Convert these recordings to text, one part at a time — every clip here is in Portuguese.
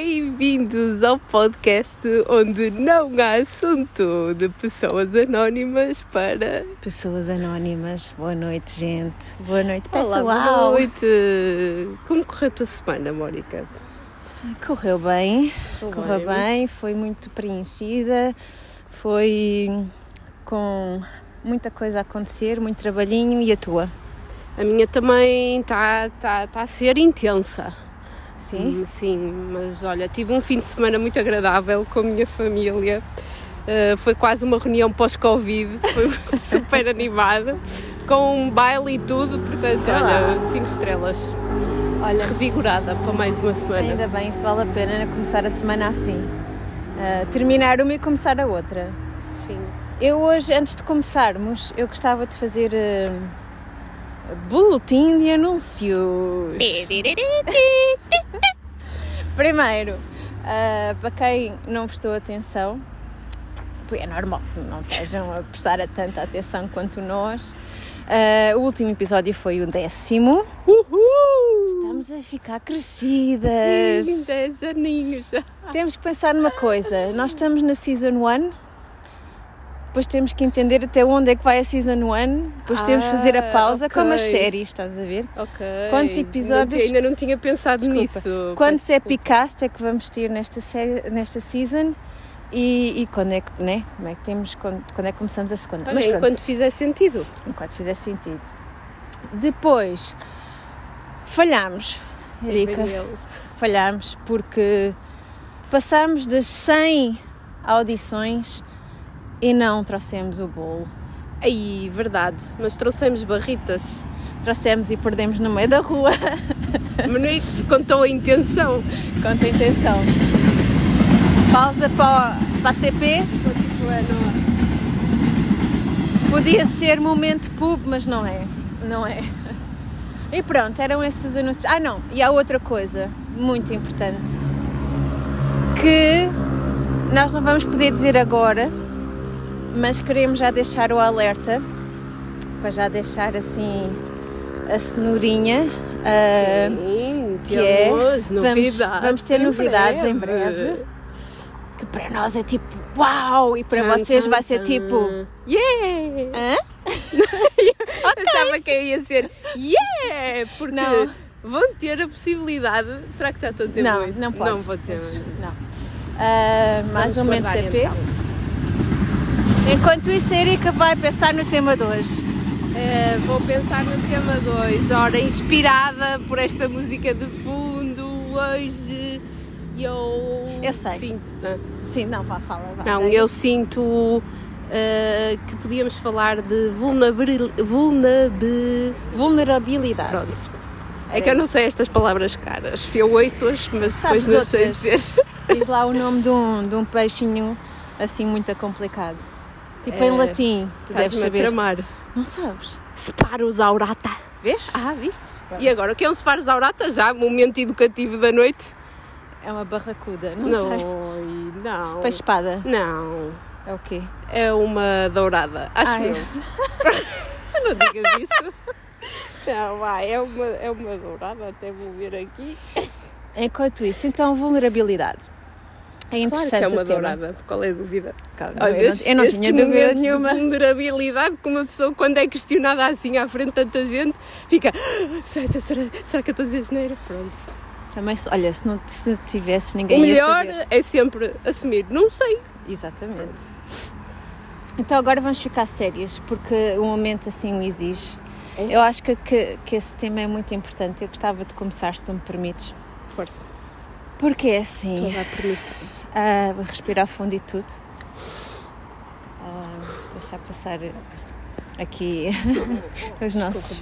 Bem-vindos ao podcast onde não há assunto de pessoas anónimas para. Pessoas anónimas, boa noite, gente. Boa noite, pessoal. Olá, boa noite. Como correu a tua semana, Mónica? Correu bem, Correu correu bem. bem, foi muito preenchida, foi com muita coisa a acontecer, muito trabalhinho. E a tua? A minha também está tá, tá a ser intensa. Sim? Hum, Sim, mas olha, tive um fim de semana muito agradável com a minha família. Uh, foi quase uma reunião pós-Covid, foi super animada, com um baile e tudo, portanto, Ah. olha, 5 estrelas. Olha, Revigorada para mais uma semana. ainda bem, isso vale a pena começar a semana assim. Ah, terminar uma e começar a outra. Sim. Eu hoje, antes de começarmos, eu gostava de fazer ah, boletim de anúncios. Primeiro, ah, para quem não prestou atenção, é normal que não estejam a prestar tanta atenção quanto nós. ah, o último episódio foi o décimo. Uhul! Estamos a ficar crescidas. Sim, 10 aninhos. Temos que pensar numa coisa: nós estamos na Season 1, depois temos que entender até onde é que vai a Season 1, depois temos que fazer a Ah, pausa, como as séries, estás a ver? Ok. Quantos Não episódios- ti- ainda não tinha pensado Desculpa. nisso. Quantos epicast é que vamos ter nesta, nesta season? E, e quando é que, né? Como é que temos, quando, quando é que começamos a segunda? Olha, Mas pronto, enquanto fizer sentido. enquanto fizer sentido. Depois, falhámos, Erika, falhámos porque passamos das 100 audições e não trouxemos o bolo. Aí, verdade. Mas trouxemos barritas. Trouxemos e perdemos no meio da rua, é que contou a intenção. contra a intenção. Pausa para, para a CP. Tipo, é, não- Podia ser momento pub, mas não é. Não é. E pronto, eram esses os anúncios. Ah, não, e há outra coisa muito importante que nós não vamos poder dizer agora, mas queremos já deixar o alerta para já deixar assim a cenourinha. ah, Sim, que é, temos vamos- novidades. vamos ter novidades em breve. que para nós é tipo uau e para Tchan, vocês tchan, vai ser tchan. tipo Yeah! hã? Eu Achava que ia ser yeah! Porque Não. vão ter a possibilidade. Será que já estou a dizer Não, muito? não podes. Não vou dizer Mas, muito. Não. Ah, mais um momento CP. então. Enquanto isso, a Erika vai pensar no tema de hoje. Eh, vou pensar no tema 2. Ora, inspirada por esta música de fundo, hoje eu. Eu sei. Sinto, não, Sim, não, vá, fala. Vá, não eu sinto eh, que podíamos falar de vulnerabil... vulnerabil... Vulnerabilidade. Pronto. É que eu não sei estas palavras caras. Se eu ouço-as, mas depois Sabes não sei outras? dizer. Diz lá o nome de um, de um peixinho assim muito complicado. Tipo em É, latim, tu deves saber. tramar. Não sabes? Separos aurata. Vês? Ah, viste? E agora, o que é um separos aurata? Já, momento educativo da noite? É uma barracuda, não, Não, sei. não. Peixe espada. Não. É o quê? É uma dourada, acho Ai. eu. Tu não digas isso. Não, vai, é uma, é uma dourada, até vou ver aqui. Enquanto isso, então vulnerabilidade. É Claro interessante que é uma o dourada, qual é a dúvida? Calma, Olha, eu, não, estes- eu não tinha dúvida nenhuma. de vulnerabilidade que uma pessoa, quando é questionada assim à frente de tanta gente, fica: "Ah, será, será, será que eu estou a dizer geneira? Pronto. Também, olha, se não se tivesse O ninguém ia melhor é sempre assumir, não sei. Exatamente. Então agora vamos ficar sérias, porque o momento assim o exige. É? Eu acho que, que, que esse tema é muito importante. Eu gostava de começar, se tu me permites. Força, Porque é assim, estou a permissão. Ah, vou respirar fundo e tudo. Ah, deixar passar aqui os nossos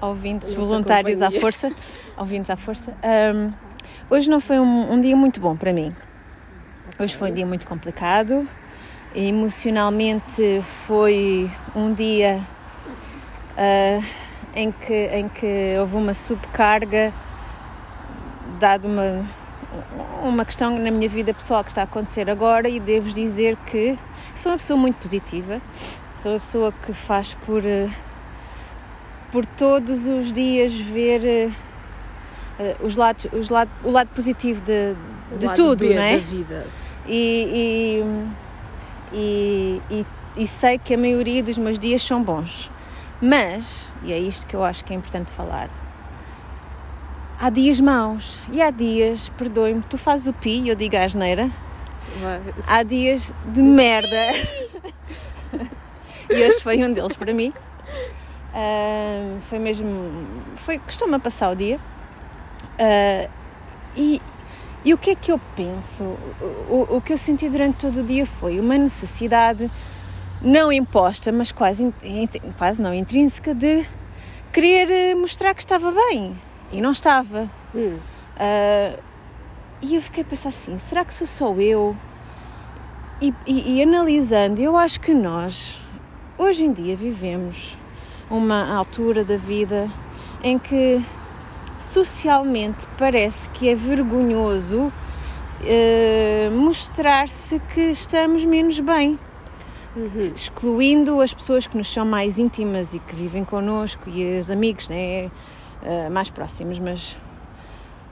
ouvintes voluntários à força. Ouvintes à força. Ahm, hoje não foi um, um dia muito bom para mim. Hoje foi um dia muito complicado. Emocionalmente foi um dia ah, em, que, em que houve uma subcarga, dado uma, uma questão na minha vida pessoal que está a acontecer agora, e devo dizer que sou uma pessoa muito positiva, sou uma pessoa que faz por, eh, por todos os dias ver eh, uh, os lados, os lado, o lado positivo de, O de tudo, B não é? Da vida. E, e, e, e, e sei que a maioria dos meus dias são bons. Mas, e é isto que eu acho que é importante falar, há dias maus e há dias, perdoe-me, tu fazes o pi e eu digo a asneira, há dias de merda. e hoje foi um deles para mim. Ah, foi mesmo. Foi, costuma passar o dia. Ah, e, e o que é que eu penso? O, o, que eu senti durante todo o dia foi uma necessidade não imposta, mas quase, quase não intrínseca, de querer mostrar que estava bem. E não estava. Hum. Ah, e eu fiquei a pensar assim: será que sou só eu? E, e- e analisando, eu acho que nós, hoje em dia, vivemos uma altura da vida em que socialmente parece que é vergonhoso eh, mostrar-se que estamos menos bem Uhum. excluindo as pessoas que nos são mais íntimas e que vivem connosco e os amigos né, eh, mais próximos, mas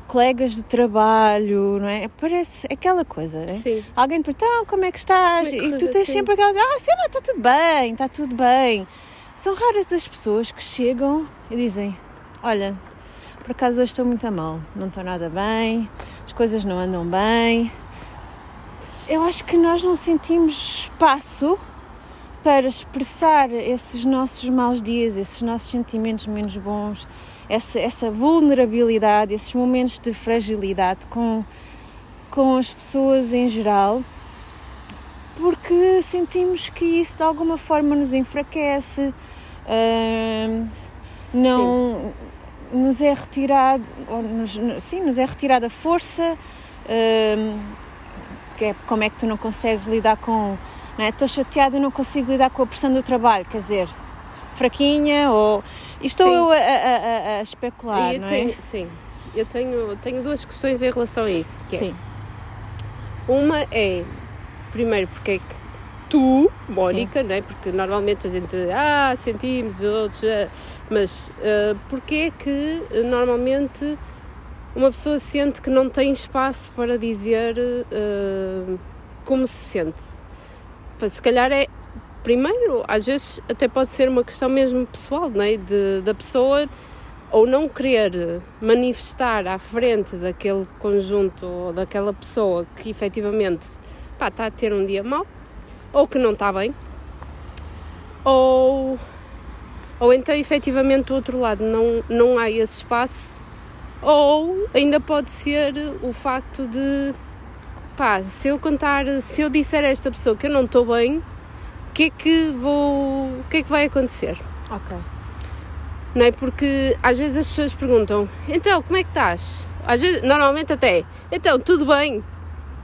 colegas de trabalho, não é? Parece aquela coisa, né? Sim. Alguém pergunta, então, como é que estás? É que e tu tens assim? sempre aquela, ah, sei lá, está tudo bem, está tudo bem. São raras as pessoas que chegam e dizem, olha, por acaso hoje estou muito a mal, não estou nada bem, as coisas não andam bem. Eu acho que nós não sentimos espaço para expressar esses nossos maus dias, esses nossos sentimentos menos bons, essa, essa vulnerabilidade, esses momentos de fragilidade com, com as pessoas em geral, porque sentimos que isso de alguma forma nos enfraquece, hum, não nos é retirado, nos, sim, nos é retirada a força. hum, que é como é que tu não consegues lidar com. É? Estou chateada e não consigo lidar com a pressão do trabalho, quer dizer, fraquinha ou. Estou Sim. eu a, a- a- especular, eu não tenho- é? Sim. Eu tenho, tenho duas questões em relação a isso. Que é, Sim, Uma é, primeiro, porque é que tu, Mónica, né? porque normalmente a gente, ah, sentimos, os outros, ah", mas ah, porque é que ah, normalmente uma pessoa sente que não tem espaço para dizer ah, como se sente? Se calhar é, primeiro, às vezes até pode ser uma questão mesmo pessoal, não é? De, da pessoa ou não querer manifestar à frente daquele conjunto ou daquela pessoa que efetivamente pá, está a ter um dia mau ou que não está bem ou, ou então efetivamente do outro lado não, não há esse espaço ou ainda pode ser o facto de pá, se eu contar, se eu disser a esta pessoa que eu não estou bem, que é que vou, o que é que vai acontecer? ok. Não é? Porque às vezes as pessoas perguntam, então, como é que estás? Às vezes, normalmente até, então, tudo bem?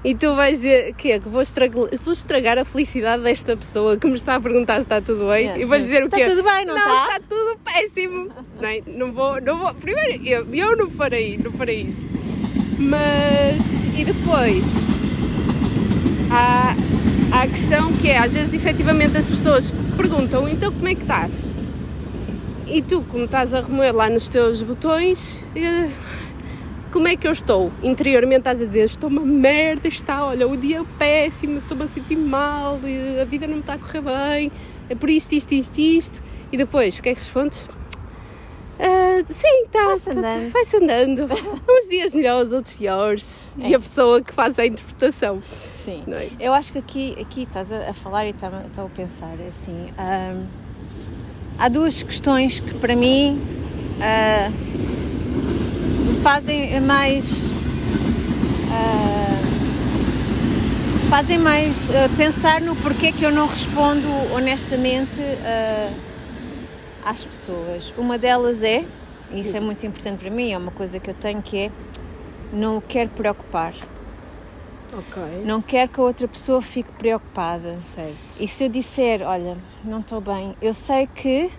E tu vais dizer que é que vou estragar, vou estragar a felicidade desta pessoa que me está a perguntar se está tudo bem e vou-lhe dizer o Está quê? tudo bem, não está? está tudo péssimo. Não, é? não vou, não vou. Primeiro, eu, eu não farei, não farei isso. Mas, e depois, há, a questão que é, às vezes, efetivamente, as pessoas perguntam, então como é que estás? E tu, como estás a remoer lá nos teus botões, eh, como é que eu estou? Interiormente estás a dizer, estou uma merda, está, olha, o dia é péssimo, estou-me a sentir mal, eh, a vida não me está a correr bem, é por isto, isto, isto, isto. E depois, o que é que respondes? "Ah, sim, está, Vai-se andando." vai-se andando. Uns dias melhores, outros piores. E É. a pessoa que faz a interpretação, Sim. é? Eu acho que aqui, aqui estás a, falar e estás a, estás a pensar é assim. hum, há duas questões que para mim me fazem mais. ah, fazem mais ah, pensar no porquê que eu não respondo honestamente às pessoas. Uma delas é, e isso é muito importante para mim, é uma coisa que eu tenho que é não quero preocupar. Ok. Não quero que a outra pessoa fique preocupada. Certo. E se eu disser, olha, não estou bem, eu sei que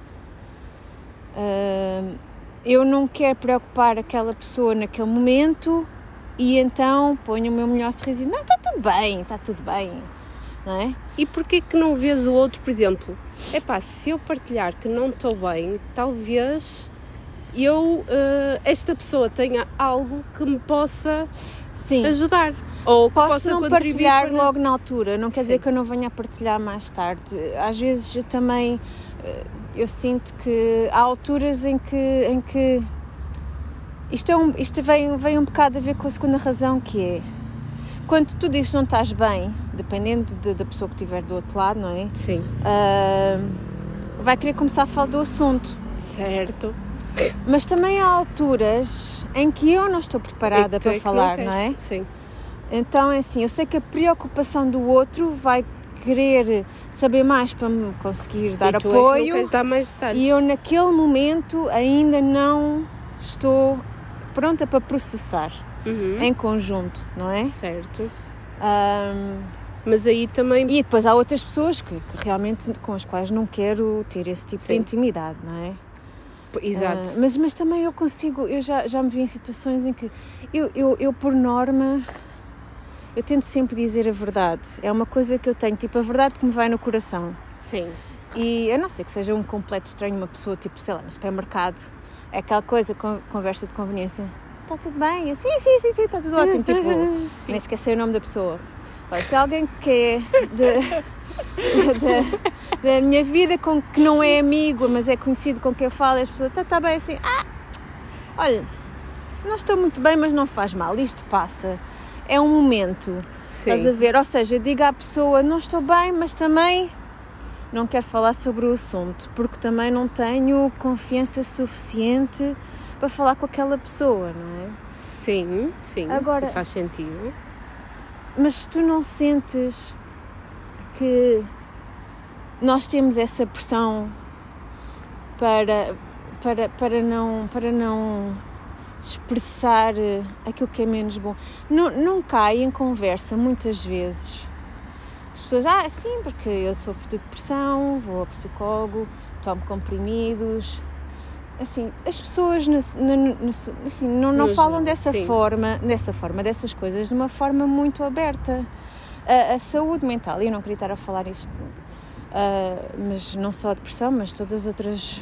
hum, eu não quero preocupar aquela pessoa naquele momento e então ponho o meu melhor sorriso e não, está tudo bem, está tudo bem, não é? E porquê que não vês o outro, por exemplo? É pá, se eu partilhar que não estou bem, talvez eu, uh, esta pessoa tenha algo que me possa Sim. ajudar. Ou que Posso possa não contribuir partilhar para- logo na altura, não quer dizer Sim. que eu não venha a partilhar mais tarde. Às vezes eu também eh, eu sinto que há alturas em que, em que isto, é um, isto vem, vem um bocado a ver com a segunda razão que é quando tu dizes que não estás bem, dependendo de- da pessoa que estiver do outro lado, não é? Sim, Ah, vai querer começar a falar do assunto. certo. Mas também há alturas em que eu não estou preparada E tu para é falar, não é? Sim, Então é assim, eu sei que a preocupação do outro vai querer saber mais para me conseguir dar e É que apoio queres dar mais detalhes. e eu naquele momento ainda não estou pronta para processar Uhum, em conjunto, não é? Certo. Ahm, Mas aí também. e depois há outras pessoas que, que realmente com as quais não quero ter esse tipo de Sim. intimidade, não é? Exato. Ah, mas, mas também eu consigo, eu já, já me vi em situações em que eu, eu, eu, por norma, eu tento sempre dizer a verdade. É uma coisa que eu tenho, tipo, a verdade que me vai no coração. Sim. E eu não sei que seja um completo estranho, uma pessoa, tipo, sei lá, no supermercado, é aquela coisa, con- conversa de conveniência. Está tudo bem? Eu, sim, sim, sim, sim, está tudo ótimo. Tipo, Sim. nem sei o nome da pessoa. Se alguém que de- da, da minha vida com que não é amigo, mas é conhecido com quem eu falo, as pessoas, está tá bem assim, ah, olha, não estou muito bem, mas não faz mal, isto passa. É um momento, estás a Sim. ver? Ou seja, diga à pessoa, não estou bem, mas também não quero falar sobre o assunto, porque também não tenho confiança suficiente para falar com aquela pessoa, não é? Sim, sim. Agora- Faz sentido. Mas tu não sentes que nós temos essa pressão para, para, para, não, para não expressar eh, aquilo que é menos bom? Não, não cai em conversa muitas vezes. As pessoas, ah, sim, porque eu sofro de depressão, vou ao psicólogo, tomo comprimidos. Assim, as pessoas no- no- no- assim, não, não falam dessa sim. forma, dessa forma, dessas coisas de uma forma muito aberta. A, a saúde mental, e eu não queria estar a falar isto, ah, mas não só a depressão, mas todas as outras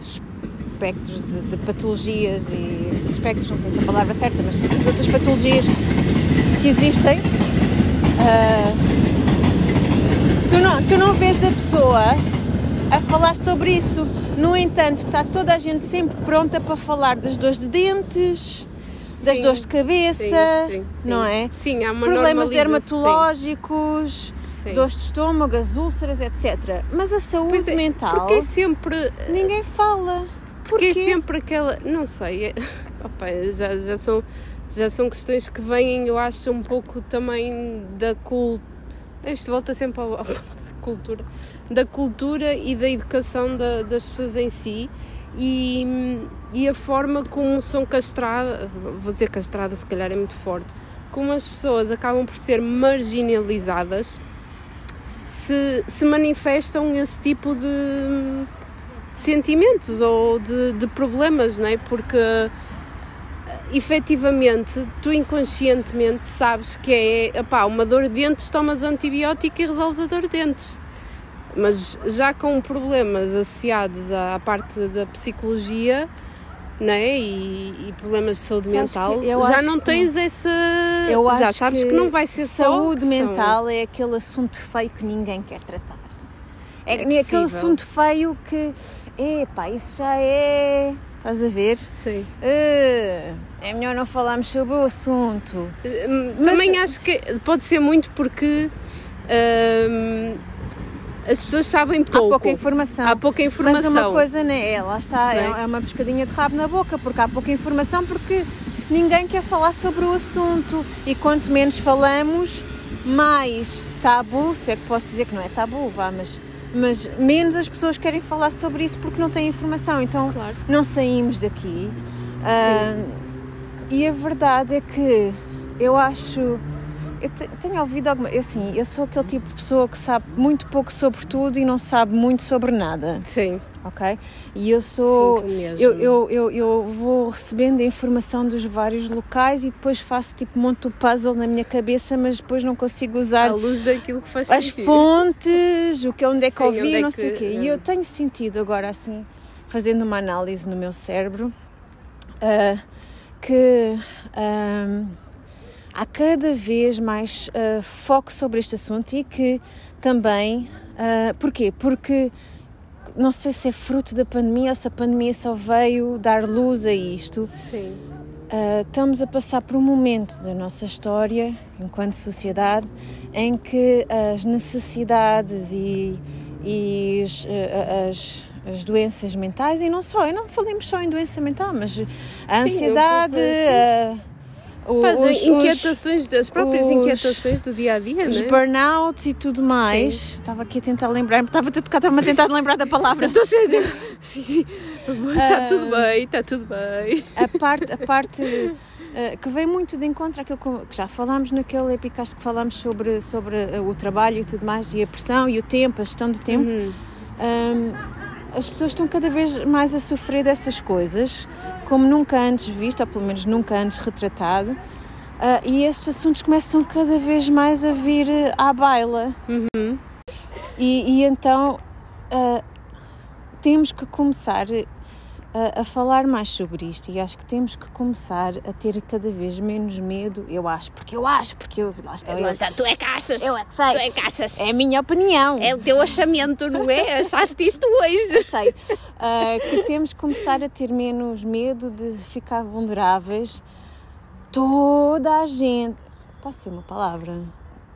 espectros de, de patologias e espectros, não sei se é a palavra é certa, mas todas as outras patologias que existem. ah, tu, não, tu não vês a pessoa a falar sobre isso. No entanto, está toda a gente sempre pronta para falar das dores de dentes, das Sim, dores de cabeça, Sim, sim, não é? Sim, há uma Problemas dermatológicos, dores de estômago, as úlceras, etc. Mas a saúde Pois é, mental, Porque é sempre. ninguém fala. Porque é sempre aquela. Não sei. É, opa, já, já, são, já são questões que vêm, eu acho, um pouco também da cultura. Isto volta sempre ao cultura. Da cultura e da educação da- das pessoas em si. E, e a forma como são castradas, vou dizer castrada se calhar é muito forte, como as pessoas acabam por ser marginalizadas se, se manifestam esse tipo de, de sentimentos ou de, de problemas, não é? Porque efetivamente tu inconscientemente sabes que é epá, uma dor de dentes, tomas antibiótico e resolves a dor de dentes. Mas já com problemas associados à, à parte da psicologia né? e, e problemas de saúde Sabes mental, que já acho não que- tens essa. Eu já sabes que, não vai ser só saúde questão- mental é aquele assunto feio que ninguém quer tratar. É, É aquele assunto feio que, epá, isso já é. Estás a ver? Sim. Eh, é melhor não falarmos sobre o assunto. Mas- Também acho que pode ser muito porque hum, as pessoas sabem pouco. Há pouca informação. Há pouca informação. Mas uma coisa, né, é, lá está, é, é? é uma pescadinha de rabo na boca, porque há pouca informação, porque ninguém quer falar sobre o assunto. E quanto menos falamos, mais tabu, se é que posso dizer que não é tabu, vá, mas, mas menos as pessoas querem falar sobre isso porque não têm informação. Então Claro. não saímos daqui. Ah, e a verdade é que eu acho. Eu te- tenho ouvido alguma. Assim, eu sou aquele tipo de pessoa que sabe muito pouco sobre tudo e não sabe muito sobre nada, Sim, ok? E eu sou. sim, mesmo. Eu, eu, eu, eu vou recebendo a informação dos vários locais e depois faço tipo monto o puzzle na minha cabeça, mas depois não consigo usar À luz daquilo que faz as sentido. fontes, o que onde é que Sim, ouvi, é não que- sei o quê. E eu tenho sentido agora assim, fazendo uma análise no meu cérebro, uh, que um, há cada vez mais uh, foco sobre este assunto e que também. Uh, porquê? Porque não sei se é fruto da pandemia ou se a pandemia só veio dar luz a isto. Sim. Uh, estamos a passar por um momento da nossa história, enquanto sociedade, em que as necessidades e, e as, as as doenças mentais e não só, eu não falemos só em doença mental, mas a ansiedade, A, os, inquietações, as próprias os, inquietações do dia a dia, os né? burnouts e tudo mais. Sim. Estava aqui a tentar lembrar, estava estava a tentar lembrar da palavra. Estou a ser, sim, sim. Está uh, tudo bem, está tudo bem. A parte, a parte uh, que vem muito de encontro àquilo que já falámos naquele epicast que falámos sobre, sobre uh, o trabalho e tudo mais, e a pressão e o tempo, a gestão do tempo. Uhum. Um, as pessoas estão cada vez mais a sofrer dessas coisas, como nunca antes visto, ou pelo menos nunca antes retratado, uh, e estes assuntos começam cada vez mais a vir à baila. Uhum. E, e, então uh, temos que começar a, a, falar mais sobre isto e acho que temos que começar a ter cada vez menos medo. Eu acho, porque eu acho, porque eu. Lá está, lá está, tu é que achas. Eu é que sei. Tu é que achas. É a minha opinião. É o teu achamento, não é? Achaste isto hoje. Eu sei. Uh, que temos que começar a ter menos medo de ficar vulneráveis. Toda a gente. Posso ser uma palavra?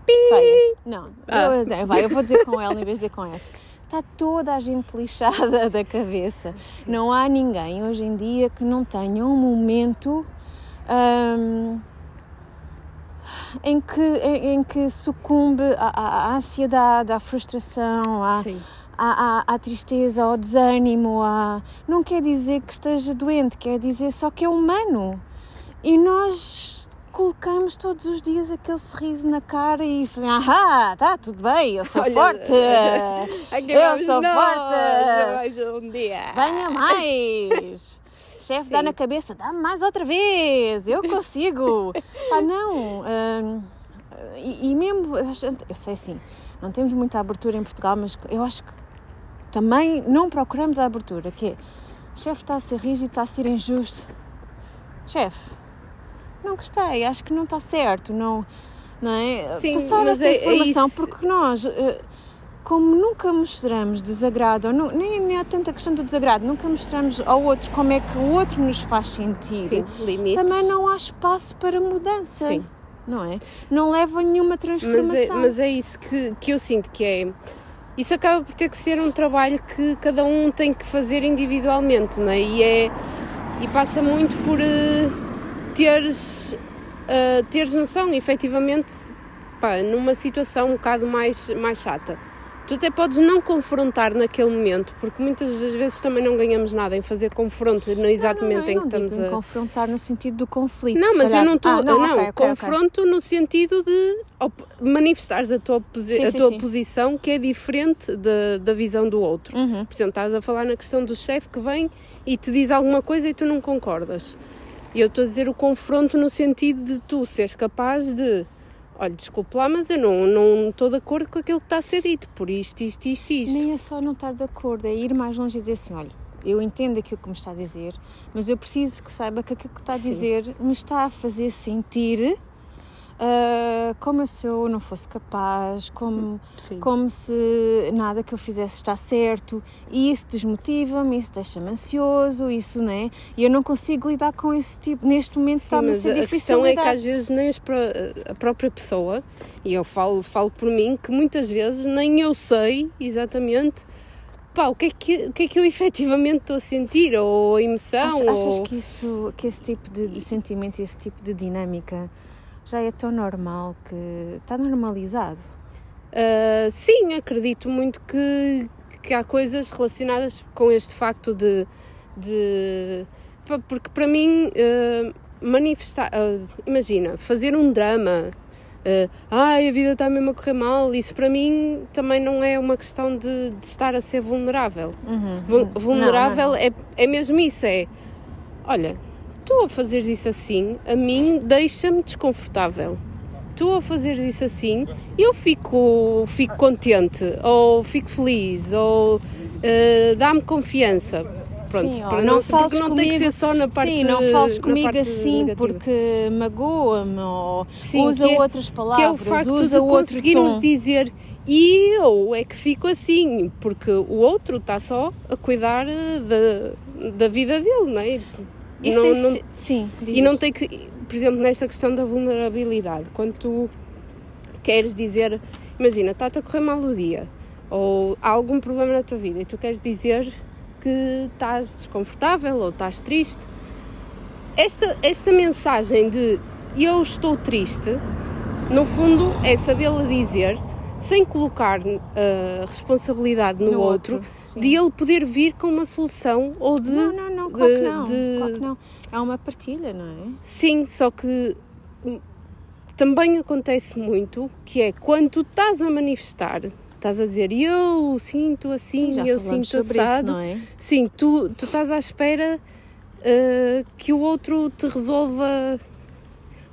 Feia. Não, ah. eu, vai, eu vou dizer com ela em vez de dizer com F está toda a gente lixada da cabeça. Não há ninguém hoje em dia que não tenha um momento um, em, que, em, em, que sucumbe à, à, ansiedade, à frustração, à, à, à, à, tristeza, ao desânimo. À... Não quer dizer que esteja doente, quer dizer só que é humano. E nós colocamos todos os dias aquele sorriso na cara e fazemos, ah, tá tudo bem, eu sou Olha, forte, eu sou não, forte, mais um dia. venha mais. Chefe dá na cabeça, dá mais outra vez, eu consigo. ah, não. Hum, e, e mesmo, eu sei sim, não temos muita abertura em Portugal, mas eu acho que também não procuramos a abertura, que é, chefe está a ser rígido, está a ser injusto. Chefe, não gostei, acho que não está certo, não, não é? Sim, Passar essa é, informação, é porque nós, eh, como nunca mostramos desagrado, não, nem, nem há tanta questão do desagrado, nunca mostramos ao outro como é que o outro nos faz sentir, Sim, limites. também não há espaço para mudança. Sim. Não é? Não leva a nenhuma transformação. Mas é, mas é isso que, que eu sinto que é. Isso acaba por ter que ser um trabalho que cada um tem que fazer individualmente, não é? E, é, e passa muito por. Uh, teres, uh, teres noção, efetivamente, pá, numa situação um bocado mais, mais chata. Tu até podes não confrontar naquele momento, porque muitas das vezes também não ganhamos nada em fazer confronto no exato não, não, momento em que estamos a. confrontar no sentido do conflito. Não, mas calhar. eu não estou. Ah, não, não okay, okay, confronto okay. no sentido de manifestares a tua, posi sim, a sim, tua sim. posição que é diferente de, da visão do outro. Uhum. Por exemplo, estás a falar na questão do chefe que vem e te diz alguma coisa e tu não concordas. E eu estou a dizer o confronto no sentido de tu seres capaz de olha, desculpe lá, mas eu não, não estou de acordo com aquilo que está a ser dito, por isto, isto, isto, isto. Nem é só não estar de acordo, é ir mais longe e dizer assim, olha, eu entendo aquilo que me está a dizer, mas eu preciso que saiba que aquilo que está a dizer Sim. me está a fazer sentir uh, como se eu não fosse capaz, como, como se nada que eu fizesse está certo, e isso desmotiva-me, isso deixa-me ansioso, isso, né? E eu não consigo lidar com esse tipo, neste momento está-me a ser difícil. A questão lidar. é que às vezes nem a própria pessoa, e eu falo, falo por mim, que muitas vezes nem eu sei exatamente pá, o que é que, o que, é que eu efetivamente estou a sentir, ou a emoção. Achas, ou... achas que, isso, que esse tipo de, de sentimento, esse tipo de dinâmica já é tão normal que está normalizado. Uh, sim, acredito muito que, que há coisas relacionadas com este facto de. de porque para mim, uh, manifestar. Uh, imagina, fazer um drama. Uh, ai, a vida está mesmo a correr mal. Isso para mim também não é uma questão de, de estar a ser vulnerável. Uhum. Vulnerável não, não, não. É, é mesmo isso: é olha, tu a fazeres isso assim, a mim deixa-me desconfortável. Tu a fazeres isso assim, eu fico, fico contente, ou fico feliz, ou uh, dá-me confiança. Pronto, Sim, para não, não porque não tem que ser só na parte Sim, não fales comigo assim negativa. porque magoa-me ou Sim, usa é- outras palavras, que é o facto usa de conseguirmos dizer e eu é que fico assim, porque o outro está só a cuidar eh, da, da vida dele, não é? Isso Não- não- sim, e não tem que, por exemplo, nesta questão da vulnerabilidade, quando tu queres dizer, imagina, está-te a correr mal o dia, ou há algum problema na tua vida e tu queres dizer que estás desconfortável ou estás triste, esta, esta mensagem de eu estou triste, no fundo é sabê-la dizer sem colocar a responsabilidade no, No outro, outro, sim. de ele poder vir com uma solução ou de Não, não, não, claro que de- não, de- claro que não. É uma partilha, não é? Sim, só que também acontece muito que é quando tu estás a manifestar, estás a dizer eu sinto assim, já eu sinto isso, assado. não é? Sim, tu, tu estás à espera uh, que o outro te resolva,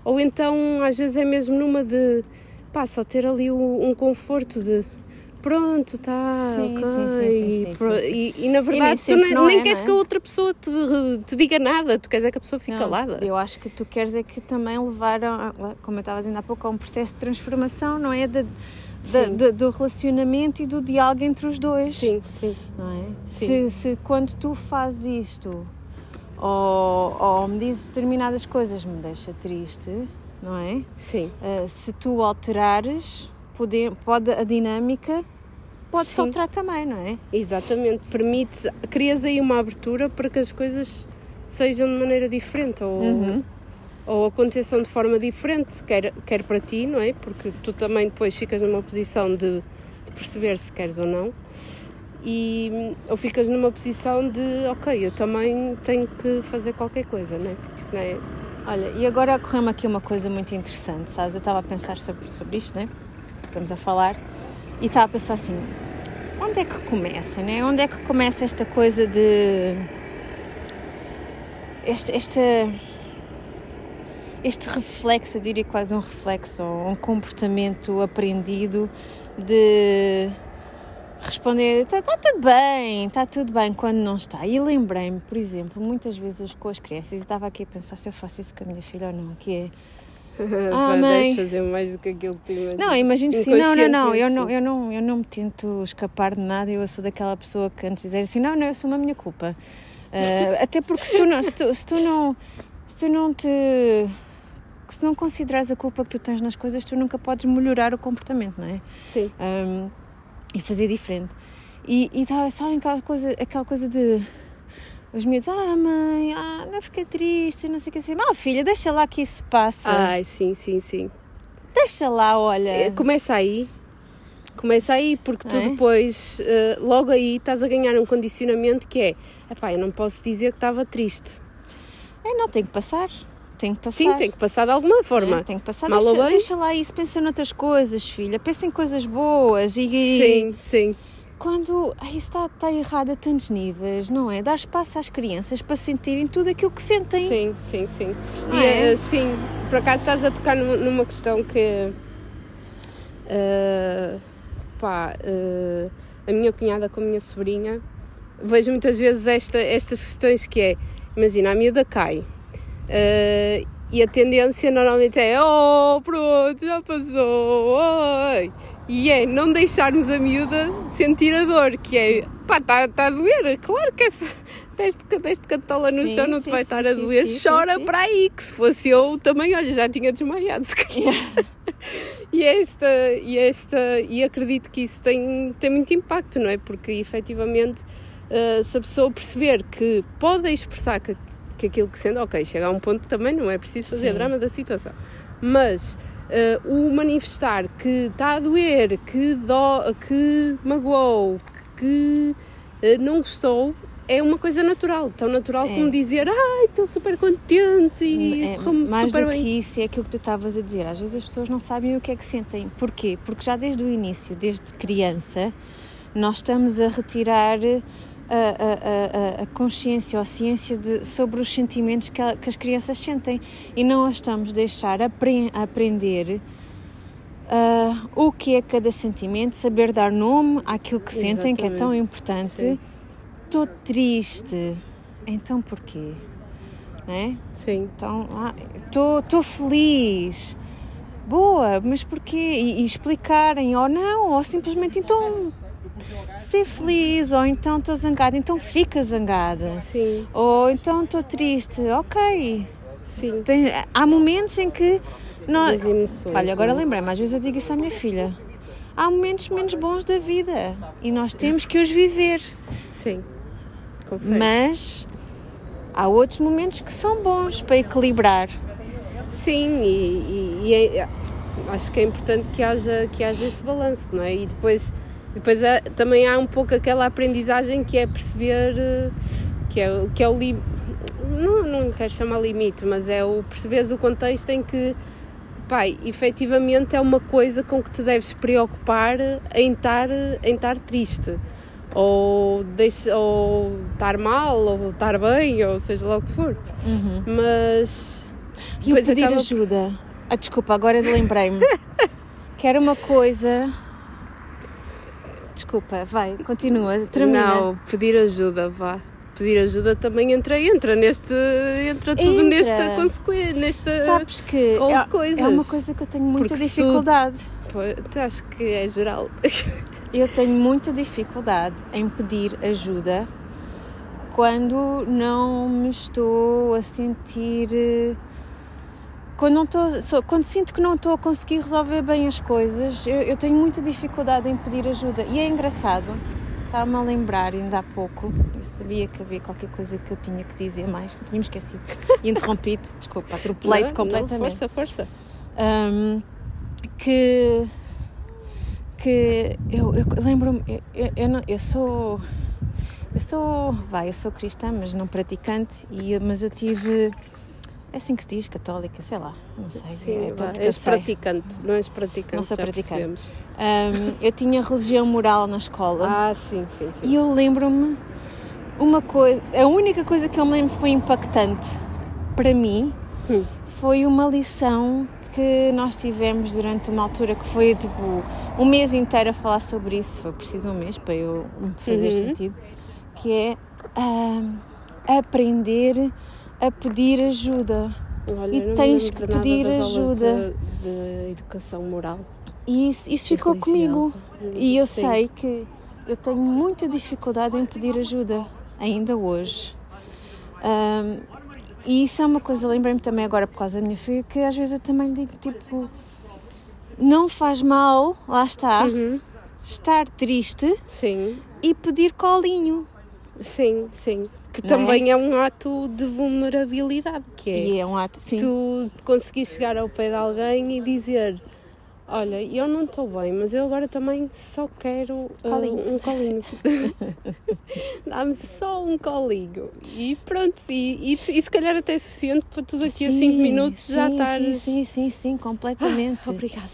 ou então às vezes é mesmo numa de pá, só ter ali o- um conforto de pronto, tá, Sim, ok. sim, sim, sim, e sim. E, e na verdade tu sempre nem, não nem é, queres é? que a outra pessoa te, te diga nada, tu queres é que a pessoa fique Não, calada. Eu acho que tu queres é que também levar, a- como eu estava dizendo há pouco, a um processo de transformação, não é? De, Sim. de- do relacionamento e do diálogo entre os dois. Sim, sim. Não é? Sim. Se, se quando tu fazes isto ou, ou me dizes determinadas coisas me deixa triste, não é? Sim, Uh, se tu alterares, pode, pode a dinâmica pode-se Sim. alterar também, não é? exatamente. Permite, crias aí uma abertura para que as coisas sejam de maneira diferente ou, Uhum. ou aconteçam de forma diferente, quer, quer para ti, não é? Porque tu também depois ficas numa posição de, de perceber se queres ou não. E, ou ficas numa posição de, ok, eu também tenho que fazer qualquer coisa, não é? Porque isto não é. Olha, e agora ocorreu-me aqui uma coisa muito interessante, sabes? Eu estava a pensar sobre, sobre isto, né? Estamos a falar, e estava a pensar assim: onde é que começa, né? Onde é que começa esta coisa de. Este, este, este reflexo, eu diria quase um reflexo, ou um comportamento aprendido de responder está tudo bem, está tudo bem quando não está. E lembrei-me, por exemplo, muitas vezes com as crianças, e estava aqui a pensar se eu faço isso com a minha filha ou não, que é Pá, mãe. Fazer mais do que aquilo que tu imaginas. não, imagino assim, não, não, não, eu não, eu não, eu não me tento escapar de nada, eu sou daquela pessoa que antes de dizer assim, não, não, eu sou uma minha culpa. Ah, até porque se tu não, se tu, se tu não, se tu não te se não consideras a culpa que tu tens nas coisas, tu nunca podes melhorar o comportamento, não é? Sim, Um, e fazer diferente. E estava só aquela coisa, aquela coisa de os miúdos, ah mãe, ah, não fica triste, não sei o que assim. Ah filha, deixa lá que isso passa. ai, sim, sim, sim. Deixa lá, olha. É, Começa aí. Começa aí, porque tu É? depois, eh, logo aí, estás a ganhar um condicionamento que é: epá, eu não posso dizer que estava triste. É, não, tem que passar. Tem que passar. Sim, tem que passar de alguma forma. É, tem que passar. Mal ou Deixa, bem? deixa lá isso, pensa noutras coisas, filha. Pensa em coisas boas. E Sim, sim. Quando isso está, está errado a tantos níveis, não é? Dar espaço às crianças para sentirem tudo aquilo que sentem. Sim, sim, sim. Não E, é? eh, sim, por acaso estás a tocar numa, questão que. eh, pá, eh, a minha cunhada com a minha sobrinha, vejo muitas vezes esta, estas questões que é, imagina, a miúda cai. eh, e a tendência normalmente é oh, pronto, já passou, oi. E é não deixarmos a miúda sentir a dor, que é pá, está tá a doer, claro que essa, deste, deste catola no Sim, chão não te sim, vai sim, estar a doer, chora para aí, que se fosse eu também, olha, já tinha desmaiado. se calhar. E esta, e esta, e acredito que isso tem, tem muito impacto, não é? Porque efetivamente, eh, se a pessoa perceber que pode expressar que, que aquilo que sente, ok, chega a um ponto também não é preciso fazer drama da situação, mas eh, o manifestar que está a doer, que, dó, que magoou, que eh, não gostou, é uma coisa natural, tão natural É. como dizer, ai, estou super contente e É, correu-me mais super do bem. que isso é aquilo que tu estavas a dizer. Às vezes as pessoas não sabem o que é que sentem. Porquê? Porque já desde o início, desde criança, nós estamos a retirar a, a- a- consciência ou a ciência de- sobre os sentimentos que, a- que as crianças sentem e não as estamos a deixar apre- aprender ah, o que é cada sentimento, saber dar nome àquilo que sentem, que é tão Exatamente. importante. Estou triste. Então porquê? Né? Sim. Então, estou feliz. Boa, mas porquê? E, e explicarem, ou não, ou simplesmente então ser feliz, ou então estou zangada, então fica zangada. Sim. Ou então estou triste, ok. Sim. Tem, há momentos em que nós. Emoções. Olha, agora lembrei-me, às vezes eu digo isso à minha filha. Há momentos menos bons da vida e nós temos que os viver. Sim. Confere. Mas há outros momentos que são bons para equilibrar. Sim, e, e- e é- acho que é importante que haja, que haja esse balanço, não é? E depois, depois há- também há um pouco aquela aprendizagem que é perceber eh, que é, o- que é o limite. Não, não quero chamar limite, mas é o perceberes o contexto em que, pai, efetivamente é uma coisa com que te deves preocupar em estar, em estar triste. Ou, deixa, ou estar mal, ou estar bem, ou seja lá o que for. Mas. E o pedir acaba- ajuda. Ah, desculpa, agora lembrei-me. que era uma coisa. Desculpa, vai, continua, termina. Não, pedir ajuda, vá. Pedir ajuda também entra, entra neste, entra tudo Entra. nesta consequência, nesta... Sabes que é, coisas. é uma coisa que eu tenho muita Porque tu- dificuldade. Pô, acho que é geral. Eu tenho muita dificuldade em pedir ajuda quando não me estou a sentir. Quando, não só- quando sinto que não estou a conseguir resolver bem as coisas, eu, eu tenho muita dificuldade em pedir ajuda. E é engraçado, estava-me a lembrar ainda há pouco, eu sabia que havia qualquer coisa que eu tinha que dizer mais, que tinha-me esquecido. Interrompi-te, desculpa, atropelei-te Não, não, completamente. força, força. Um, que que eu, eu lembro-me eu, eu, eu, não- eu sou eu sou vai eu sou cristã mas não praticante e mas eu tive é assim que se diz católica sei lá não sei Sim, é tanto eu és praticante, não és praticante, Não sou praticante. Um, eu tinha religião moral na escola Ah, sim, sim, sim. e eu lembro-me uma coisa a única coisa que eu me lembro foi impactante para mim Hum. foi uma lição que nós tivemos durante uma altura que foi tipo um mês inteiro a falar sobre isso, foi preciso um mês para eu fazer Uhum. sentido, que é ahm, aprender a pedir ajuda. Olha, e tens que pedir ajuda. De, de educação moral. E isso, isso e ficou comigo. religiosa. E eu Sim. sei que eu tenho muita dificuldade em pedir ajuda, ainda hoje. Ahm, e isso é uma coisa, lembrei-me também agora por causa da minha filha, que às vezes eu também digo tipo, não faz mal, lá está, Uhum. estar triste Sim, e pedir colinho. sim, sim. Que Não é? também é? um ato de vulnerabilidade, que é, E é um ato, sim. tu conseguir chegar ao pé de alguém e dizer olha, eu não estou bem, mas eu agora também só quero uh, Colinho. um colinho. Dá-me só um colinho. E pronto, e, e, e se calhar até é suficiente para tu daqui a 5 Sim, minutos já sim, estares... Sim, sim, sim, sim, completamente. Obrigada.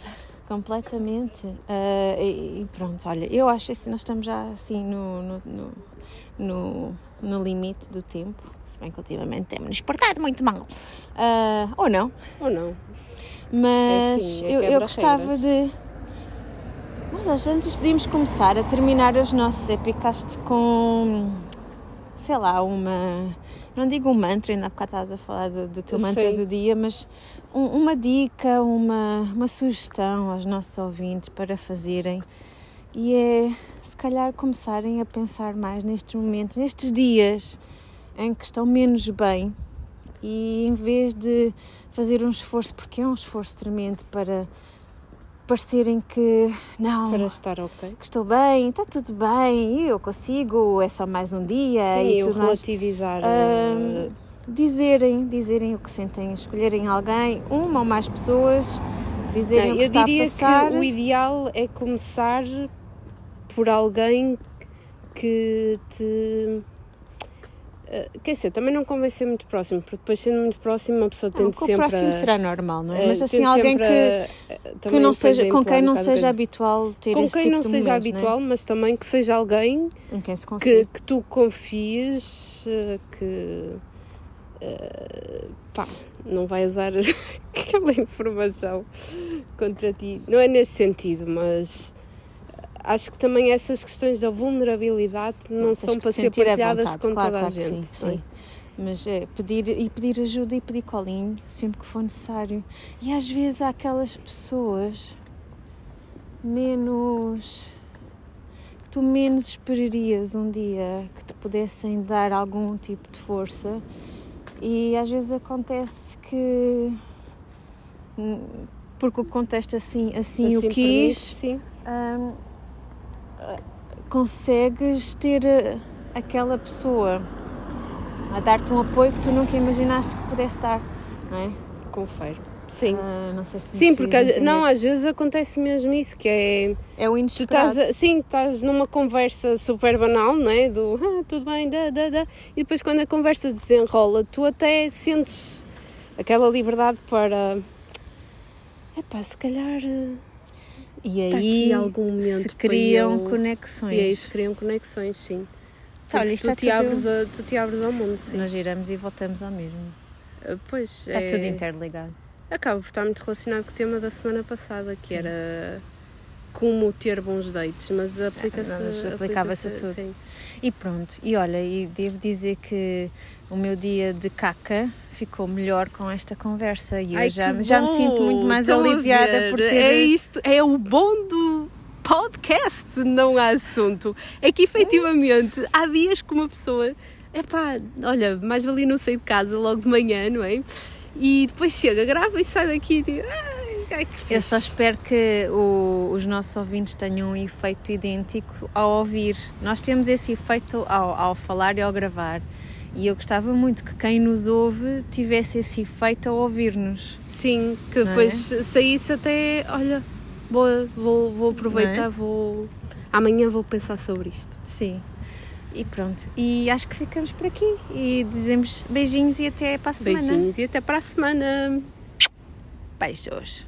Completamente. Ah, e, e pronto, olha, eu acho assim, nós estamos já assim no, no, no, no, no limite do tempo. Se bem que ultimamente temos-nos portado muito mal. Ah, ou não. Ou não? Mas assim, é eu, eu gostava de. Nós às antes podíamos começar a terminar os nossos epicasts com. Sei lá, uma. Não digo um mantra, ainda há bocado estavas a falar do, do teu Eu mantra sei. do dia, mas um- uma dica, uma, uma sugestão aos nossos ouvintes para fazerem. E é, calhar, começarem a pensar mais nestes momentos, nestes dias em que estão menos bem e em vez de fazer um esforço, porque é um esforço tremendo para parecerem que não, Para estar ok. que estou bem, está tudo bem, eu consigo, é só mais um dia Sim, e tudo mais. relativizar. Ahm, eh, Dizerem, dizerem o que sentem, escolherem alguém, uma ou mais pessoas, dizerem não, o que eu está diria a passar. que o ideal é começar por alguém que te. eh, Quer dizer, também não convém ser muito próximo, porque depois sendo muito próximo a pessoa Não, tende o sempre próximo a, será normal, não é? eh, Mas assim, alguém que, a- eh, que não seja, com quem um não seja habitual ter com quem tipo não de seja momentos, habitual, mas também que seja alguém é? Que, que tu confies que eh, pá, não vai usar aquela informação contra ti. Não é nesse sentido, mas acho que também essas questões da vulnerabilidade não são para ser partilhadas vontade, com claro, toda claro a gente. sim, é? sim. Mas é, pedir, e pedir ajuda e pedir colinho sempre que for necessário. E às vezes há aquelas pessoas menos. que tu menos esperarias um dia que te pudessem dar algum tipo de força. E às vezes acontece que. hum, Porque o contexto assim, assim, o Assim quis, permite, sim. hum, consegues ter eh, aquela pessoa a dar-te um apoio que tu nunca imaginaste que pudesse dar, não é? Confere. Sim. Ah, não sei se Sim, porque entender. não, às vezes acontece mesmo isso, que é é o tu inesperado. estás, a- sim, estás numa conversa super banal, não é? Do ah, tudo bem, da, da, da, e depois quando a conversa desenrola, tu até sentes aquela liberdade para epá, se calhar eh, E está aí momento se criam eu- conexões. e aí se criam conexões, sim. Tá, olha, tu, está te tudo- abres a, tu te abres ao mundo, sim. Nós giramos e voltamos ao mesmo. Eh, Pois, Está é, tudo interligado. acaba por estar muito relacionado com o tema da semana passada, que era como ter bons dates, mas aplica-se aplicava-se a tudo. sim. E pronto, e olha, e devo dizer que o meu dia de caca ficou melhor com esta conversa e eu Ai, já, já me sinto muito mais Estão a aliviada por ter. É isto, é o bom do podcast, não há assunto. É que efetivamente há dias que uma pessoa, epá, olha, mais valia não sair de casa logo de manhã, não é? E depois chega, grava e sai daqui e diz, ai, ai fixe. Eu só espero que o- os nossos ouvintes tenham um efeito idêntico ao ouvir. Nós temos esse efeito ao, ao falar e ao gravar. E eu gostava muito que quem nos ouve tivesse esse efeito ao ouvir-nos. Sim, que Não é? depois saísse até, olha, vou, vou, vou aproveitar, é? vou. Amanhã vou pensar sobre isto. Sim. E pronto. E acho que ficamos por aqui. E dizemos beijinhos e até para a semana. Beijinhos e até para a semana. Beijos.